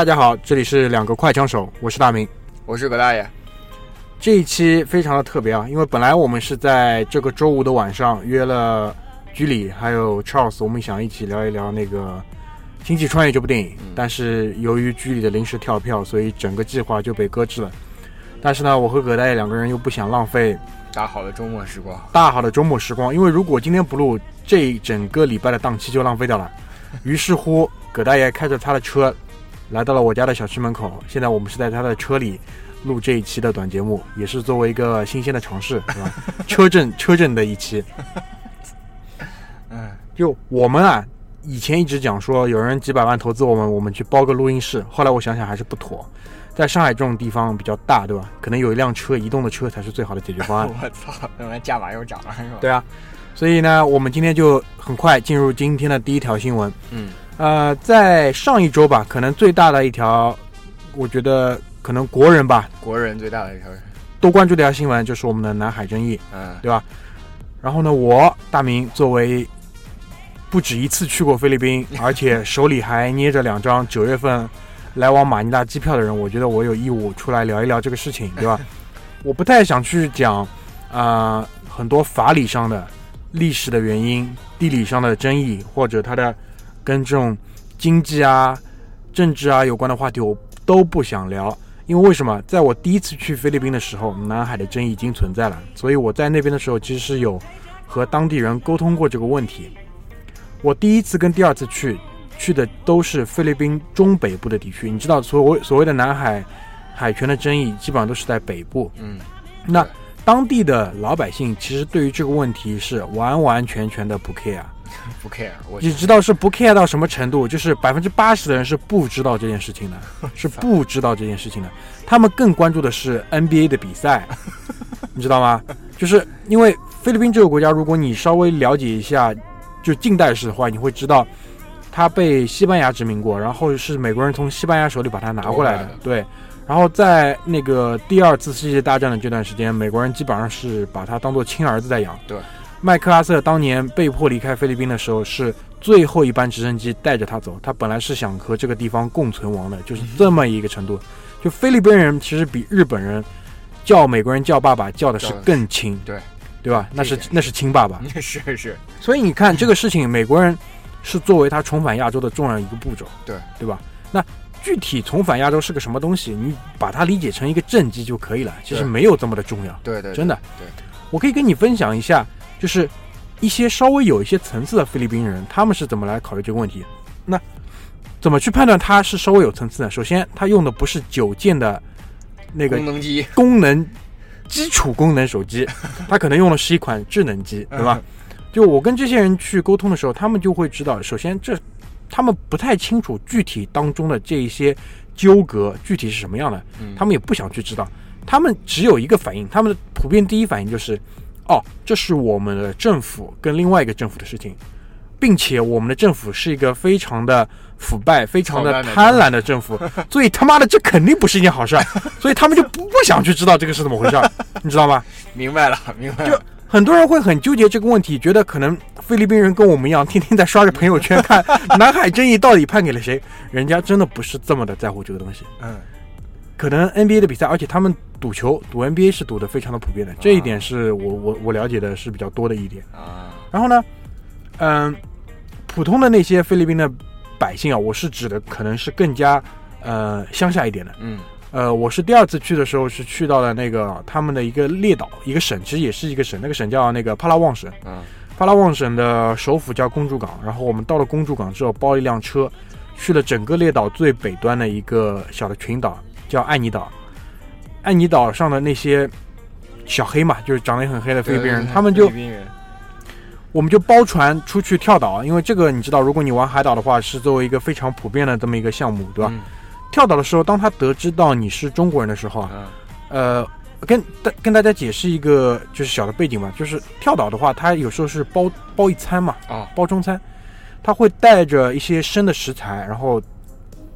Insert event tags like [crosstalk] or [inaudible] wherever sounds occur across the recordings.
大家好，这里是两个快枪手，我是大明。我是葛大爷，这一期非常的特别啊，因为本来我们是在这个周五的晚上约了居里还有 Charles，我们想一起聊一聊那个《星际穿越》这部电影，但是由于居里的临时跳票，所以整个计划就被搁置了。但是呢，我和葛大爷两个人又不想浪费大好的周末时光，大好的周末时光，因为如果今天不录，这整个礼拜的档期就浪费掉了。于是乎，葛大爷开着他的车来到了我家的小区门口。现在我们是在他的车里录这一期的短节目，也是作为一个新鲜的尝试，[laughs] 是吧？车震车震的一期。嗯，就我们啊，以前一直讲说有人几百万投资我们，我们去包个录音室。后来我想想还是不妥，在上海这种地方比较大，对吧？可能有一辆车，移动的车才是最好的解决方案。[laughs] 我操，那完价码又涨了是吧？对啊，所以呢，我们今天就很快进入今天的第一条新闻。嗯，呃，在上一周吧，可能最大的一条，我觉得可能国人吧国人最大的一条，都关注的一条新闻，就是我们的南海争议，嗯，对吧？然后呢，我大明作为不止一次去过菲律宾，[laughs] 而且手里还捏着两张九月份来往马尼拉机票的人，我觉得我有义务出来聊一聊这个事情，对吧？[laughs] 我不太想去讲啊、呃很多法理上的、历史的原因、地理上的争议，或者它的跟这种经济啊、政治啊有关的话题，我都不想聊。因为为什么？在我第一次去菲律宾的时候，南海的争议已经存在了，所以我在那边的时候其实是有和当地人沟通过这个问题。我第一次跟第二次去，去的都是菲律宾中北部的地区。你知道，所谓所谓的南海海权的争议，基本上都是在北部。嗯，那当地的老百姓其实对于这个问题是完完全全的不 care。[laughs] 不 care，我你知道是不 care 到什么程度？就是百分之八十的人是不知道这件事情的，[laughs] 是不知道这件事情的。他们更关注的是 NBA 的比赛，[laughs] 你知道吗？就是因为菲律宾这个国家，如果你稍微了解一下，就近代史的话，你会知道，它被西班牙殖民过，然后是美国人从西班牙手里把它拿过来的对。然后在那个第二次世界大战的这段时间，美国人基本上是把它当做亲儿子在养。对。麦克阿瑟当年被迫离开菲律宾的时候，是最后一班直升机带着他走。他本来是想和这个地方共存亡的，就是这么一个程度。就菲律宾人其实比日本人叫美国人叫爸爸叫的是更亲，对对吧？那是那是亲爸爸。[laughs] 是是，所以你看这个事情，美国人是作为他重返亚洲的重要一个步骤，对对吧？那具体重返亚洲是个什么东西，你把它理解成一个政绩就可以了，其实没有这么的重要。对对，真的对，我可以跟你分享一下，就是一些稍微有一些层次的菲律宾人，他们是怎么来考虑这个问题。那怎么去判断他是稍微有层次呢？首先，他用的不是九键的那个功能机，功能基础功能手机，[laughs] 他可能用的是一款智能机，对吧？就我跟这些人去沟通的时候，他们就会知道，首先这他们不太清楚具体当中的这一些纠葛具体是什么样的，嗯他们也不想去知道，他们只有一个反应，他们的普遍第一反应就是，哦，这是我们的政府跟另外一个政府的事情，并且我们的政府是一个非常的腐败、非常的贪婪的政府，[laughs] 所以他妈的这肯定不是一件好事儿，所以他们就不不想去知道这个是怎么回事儿，[laughs] 你知道吗？明白了明白了就了，很多人会很纠结这个问题，觉得可能菲律宾人跟我们一样，天天在刷着朋友圈看 [laughs] 南海争议到底判给了谁，人家真的不是这么的在乎这个东西。嗯，可能 NBA 的比赛，而且他们赌球赌 NBA 是赌的非常的普遍的，这一点是我我我了解的是比较多的一点。啊，然后呢，嗯，普通的那些菲律宾的百姓啊，我是指的可能是更加呃乡下一点的。嗯呃，我是第二次去的时候是去到了那个他们的一个列岛，一个省，其实也是一个省，那个省叫那个帕拉旺省。嗯帕拉旺省的首府叫公主港，然后我们到了公主港之后，包了一辆车，去了整个列岛最北端的一个小的群岛，叫爱尼岛。爱尼岛上的那些小黑嘛，就是长得也很黑的菲律宾人，他们就我们就包船出去跳岛，因为这个你知道，如果你玩海岛的话，是作为一个非常普遍的这么一个项目，对吧？嗯跳岛的时候，当他得知到你是中国人的时候啊，嗯呃，跟大跟大家解释一个就是小的背景吧，就是跳岛的话，他有时候是包包一餐嘛，啊包中餐。他会带着一些生的食材，然后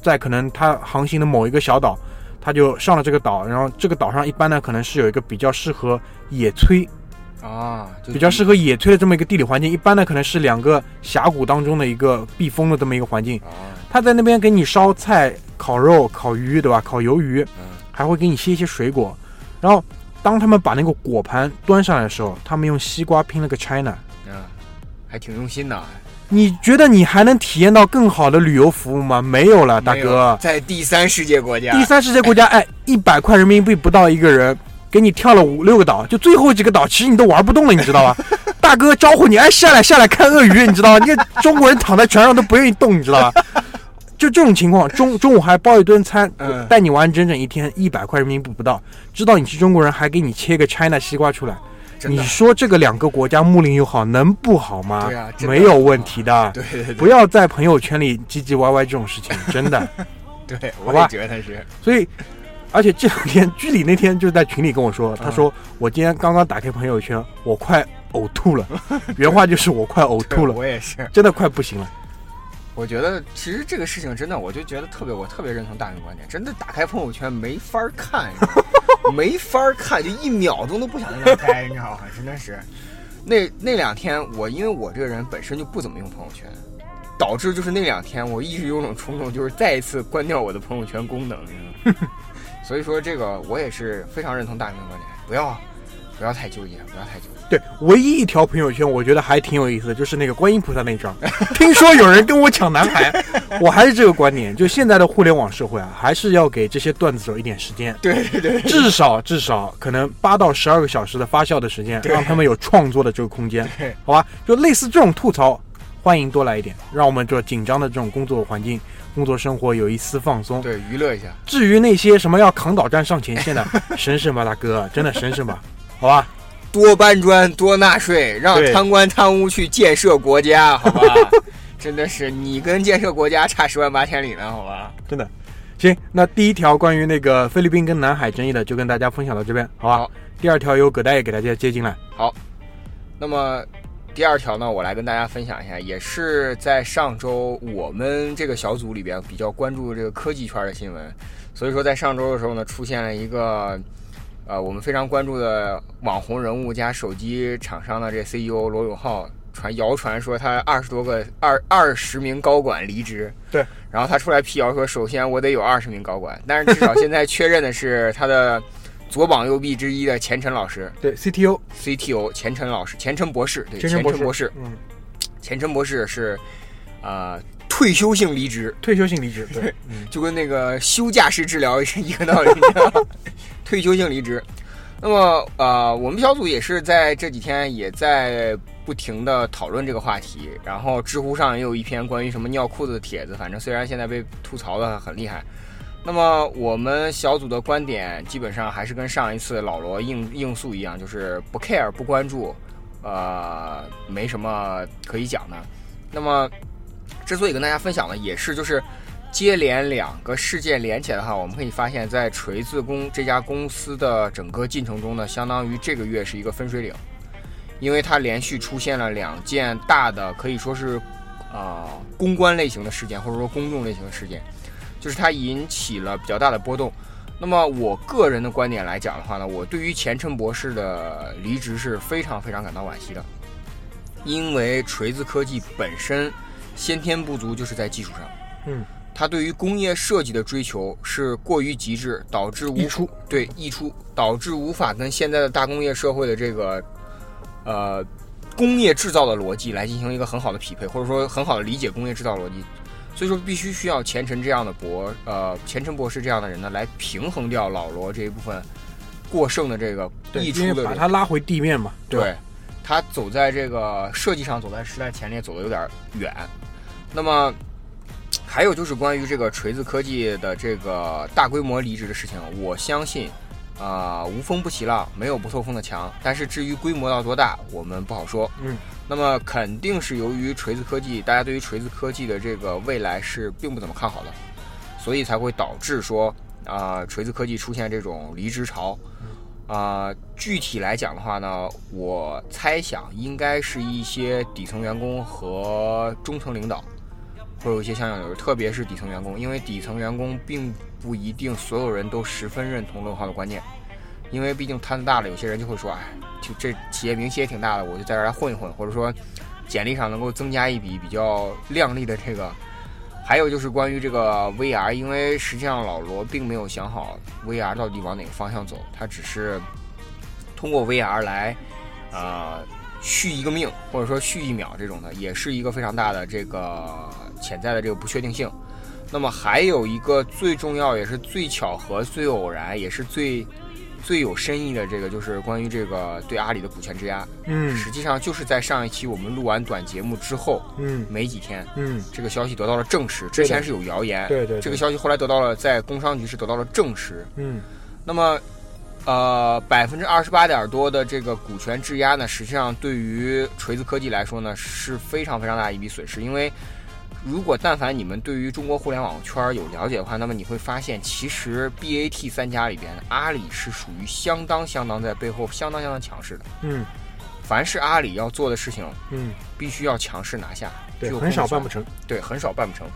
在可能他航行的某一个小岛，他就上了这个岛，然后这个岛上一般呢可能是有一个比较适合野炊、啊，比较适合野炊的这么一个地理环境，一般呢可能是两个峡谷当中的一个避风的这么一个环境。啊，他在那边给你烧菜、烤肉、烤鱼，对吧？烤鱿鱼，嗯还会给你切一些水果。然后当他们把那个果盘端上来的时候，他们用西瓜拼了个 China。嗯，还挺用心的。你觉得你还能体验到更好的旅游服务吗？没有了，大哥。在第三世界国家，第三世界国家，哎，一百块人民币不到一个人，给你跳了五六个岛，就最后几个岛，其实你都玩不动了，你知道吧？[laughs] 大哥招呼你，哎，下来下来看鳄鱼，你知道吧？你这中国人躺在船上都不愿意动，你知道吧？就这种情况，中中午还包一顿餐，嗯带你玩整整一天，一百块人民币不到，知道你是中国人，还给你切个 China 西瓜出来，真的你说这个两个国家睦邻友好，能不好吗？对啊没有问题的。对对对不要在朋友圈里唧唧歪歪这种事情，真的。[laughs] 对，我也觉得是。所以，而且这两天居里那天就在群里跟我说，他说我今天刚刚打开朋友圈，我快呕吐了，[laughs] 原话就是我快呕吐了，我也是。真的快不行了。我觉得其实这个事情真的，我就觉得特别，我特别认同大明观点。真的打开朋友圈没法儿看，[laughs] [laughs] 没法看，就一秒钟都不想在那 [laughs] 待，你知道吗？真的是。那那两天我因为我这个人本身就不怎么用朋友圈，导致就是那两天我一直有种冲动，就是再一次关掉我的朋友圈功能？[laughs] 所以说这个我也是非常认同大明的观点，不要不要太纠结，不要太纠结。对，唯一一条朋友圈我觉得还挺有意思的，就是那个观音菩萨那张。听说有人跟我抢男孩，[laughs] 我还是这个观点，就现在的互联网社会啊，还是要给这些段子手一点时间，对对对，至少至少可能八到十二个小时的发酵的时间，让他们有创作的这个空间对，好吧？就类似这种吐槽，欢迎多来一点，让我们这紧张的这种工作环境、工作生活有一丝放松。对娱乐一下。至于那些什么要扛导弹上前线的，省省吧，大哥，真的省省吧，好吧？多搬砖，多纳税，让贪官贪污去建设国家，好吧？[laughs] 真的是你跟建设国家差十万八千里呢，好吧？真的。行，那第一条关于那个菲律宾跟南海争议的，就跟大家分享到这边，好吧？好第二条由葛大爷给大家接进来。好那么第二条呢，我来跟大家分享一下，也是在上周我们这个小组里边比较关注这个科技圈的新闻。所以说，在上周的时候呢，出现了一个呃我们非常关注的网红人物加手机厂商的这 CEO 罗永浩传谣传说他二十多个二二十名高管离职。对。然后他出来辟谣说，首先我得有二十名高管，但是至少现在确认的是他的左膀右臂之一的钱晨老师。对，CTO CTO 钱晨老师，钱晨博士，对，钱晨博士，嗯，钱晨博士是，呃，退休性离职，退休性离职，对，[laughs] 嗯，就跟那个休假式治疗是 [laughs] 一个道理，你知道吗？[laughs] 退休性离职。那么，呃，我们小组也是在这几天也在不停的讨论这个话题，然后知乎上也有一篇关于什么尿裤子的帖子，反正虽然现在被吐槽的很厉害。那么我们小组的观点基本上还是跟上一次老罗应应诉一样，就是不 care 不关注，呃，没什么可以讲的。那么之所以跟大家分享呢也是就是接连两个事件连起来的话，我们可以发现，在锤子公这家公司的整个进程中呢，相当于这个月是一个分水岭，因为它连续出现了两件大的，可以说是啊、公关类型的事件，或者说公众类型的事件，就是它引起了比较大的波动。那么我个人的观点来讲的话呢，我对于钱琛博士的离职是非常非常感到惋惜的，因为锤子科技本身先天不足，就是在技术上。嗯，他对于工业设计的追求是过于极致，导致无对溢出，导致无法跟现在的大工业社会的这个呃工业制造的逻辑来进行一个很好的匹配，或者说很好的理解工业制造逻辑。所以说，必须需要钱晨这样的博呃钱晨博士这样的人呢，来平衡掉老罗这一部分过剩的这个，溢出把的这个它拉回地面嘛，吧？对，他走在这个设计上走在时代前列，走的有点远。那么还有就是关于这个锤子科技的这个大规模离职的事情，我相信啊、无风不起浪，没有不透风的墙。但是至于规模到多大，我们不好说。嗯，那么肯定是由于锤子科技，大家对于锤子科技的这个未来是并不怎么看好的，所以才会导致说啊、锤子科技出现这种离职潮。啊、具体来讲的话呢，我猜想应该是一些底层员工和中层领导会有一些相应的，特别是底层员工，因为底层员工并不一定所有人都十分认同乐浩的观念，因为毕竟摊子大了，有些人就会说，哎，就这企业名气也挺大的，我就在这儿来混一混，或者说简历上能够增加一笔比较亮丽的这个。还有就是关于这个 VR，因为实际上老罗并没有想好 VR 到底往哪个方向走，他只是通过 VR 来，呃，续一个命，或者说续一秒这种的，也是一个非常大的这个潜在的这个不确定性。那么还有一个最重要，也是最巧合、最偶然，也是最最有深意的这个，就是关于这个对阿里的股权质押。嗯实际上就是在上一期我们录完短节目之后嗯没几天，嗯，这个消息得到了证实。之前是有谣言，对对，对这个消息后来得到了在工商局是得到了证实。嗯那么，呃，百分之二十八点多的这个股权质押呢，实际上对于锤子科技来说呢是非常非常大的一笔损失，因为如果但凡你们对于中国互联网圈有了解的话，那么你会发现，其实 BAT 三家里边，阿里是属于相当相当在背后相当相当强势的。嗯凡是阿里要做的事情，嗯，必须要强势拿下，对，很少办不成。对，很少办不成。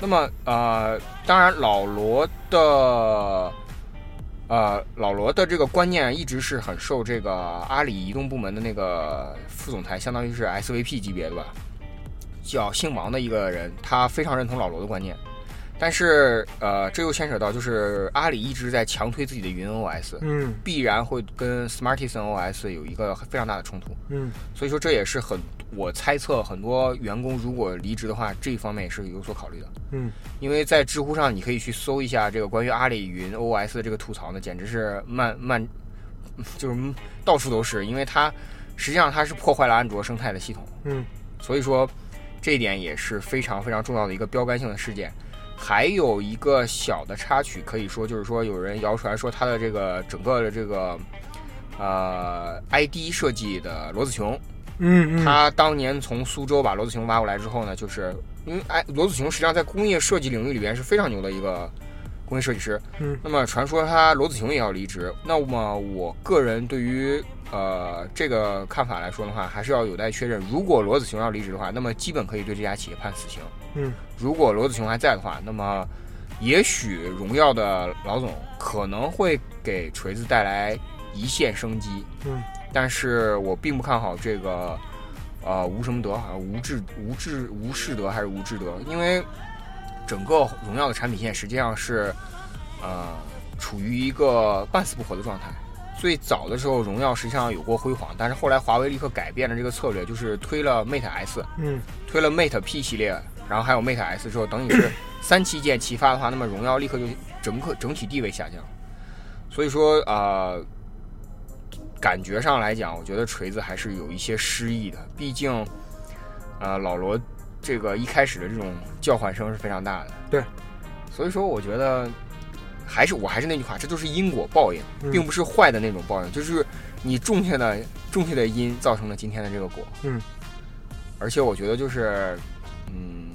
那么呃，当然老罗的呃老罗的这个观念一直是很受这个阿里移动部门的那个副总裁，相当于是 SVP 级别的吧，叫姓王的一个人，他非常认同老罗的观念。但是呃，这又牵扯到就是阿里一直在强推自己的云 OS，嗯必然会跟 Smartisan OS 有一个非常大的冲突。嗯所以说这也是很我猜测很多员工如果离职的话，这一方面也是有所考虑的。嗯因为在知乎上你可以去搜一下这个关于阿里云 OS 的这个吐槽呢，简直是漫漫，[laughs] 就是到处都是，因为它实际上它是破坏了安卓生态的系统，嗯所以说这一点也是非常非常重要的一个标杆性的事件。还有一个小的插曲，可以说就是说有人谣传说他的这个整个的这个呃 ID 设计的罗子雄，嗯嗯，他当年从苏州把罗子雄挖过来之后呢，就是因为哎，罗子雄实际上在工业设计领域里边是非常牛的一个工业设计师。嗯那么传说他罗子雄也要离职，那么我个人对于呃这个看法来说的话，还是要有待确认。如果罗子雄要离职的话，那么基本可以对这家企业判死刑。嗯如果罗子雄还在的话，那么也许荣耀的老总可能会给锤子带来一线生机。嗯但是我并不看好这个，呃，吴什么德好像，吴志吴志吴世德还是吴志德，因为整个荣耀的产品线实际上是，呃，处于一个半死不活的状态。最早的时候，荣耀实际上有过辉煌，但是后来华为立刻改变了这个策略，就是推了 Mate S，嗯推了 Mate P 系列，然后还有 Mate S 之后，等于是 [clears throat] 三旗舰齐发的话，那么荣耀立刻就整个整体地位下降。所以说，呃，感觉上来讲，我觉得锤子还是有一些失意的，毕竟，呃，老罗这个一开始的这种叫唤声是非常大的。对，所以说我觉得还是我还是那句话，这就是因果报应，嗯并不是坏的那种报应，就是你种下的种下的因造成了今天的这个果。嗯，而且我觉得就是，嗯，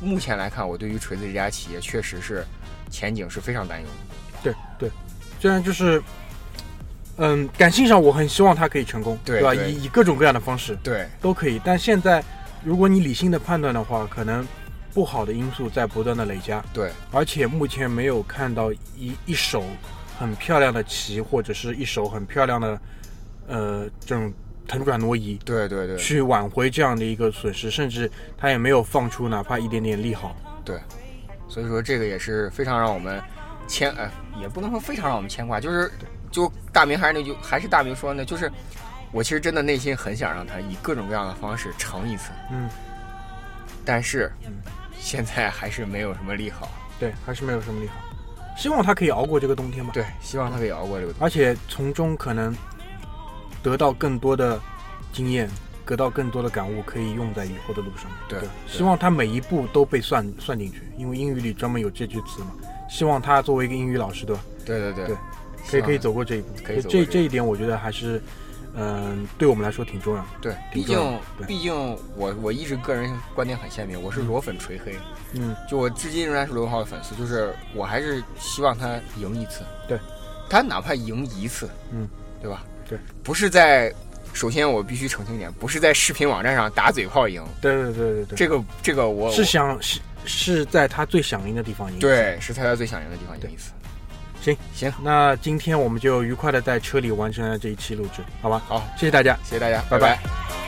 目前来看，我对于锤子这家企业确实是前景是非常担忧的。对对，虽然就是。嗯，感性上我很希望他可以成功，吧？对吧？以以各种各样的方式对，都可以，但现在如果你理性的判断的话，可能不好的因素在不断的累加，对，而且目前没有看到一一手很漂亮的棋，或者是一手很漂亮的呃这种腾转挪移，对对对，去挽回这样的一个损失，甚至他也没有放出哪怕一点点利好。对。所以说这个也是非常让我们牵，呃，也不能说非常让我们牵挂，就是就大明还是那句，还是大明说呢，就是我其实真的内心很想让他以各种各样的方式成一次，嗯，但是嗯现在还是没有什么利好。对，还是没有什么利好。希望他可以熬过这个冬天吧。对，希望他可以熬过这个。而且从中可能得到更多的经验，得到更多的感悟，可以用在以后的路上。对对希望他每一步都被算算进去，因为英语里专门有这句词嘛。希望他作为一个英语老师，对吧？对对对可以可以走过这一步。可以走过这这这一点，我觉得还是，嗯、对我们来说挺重要。对，毕竟毕竟我我一直个人观点很鲜明，我是裸粉锤黑，嗯，就我至今仍然是罗永浩的粉丝，就是我还是希望他赢一次。对，他哪怕赢一次，嗯，对吧？对，不是在。首先，我必须澄清一点，不是在视频网站上打嘴炮赢，对对对对对，这个这个我是想是是在他最想赢的地方赢。，对，是在他最想赢的地方赢一次。行。行，那今天我们就愉快的在车里完成了这一期录制，好吧？好，谢谢大家。谢谢大家，拜。拜拜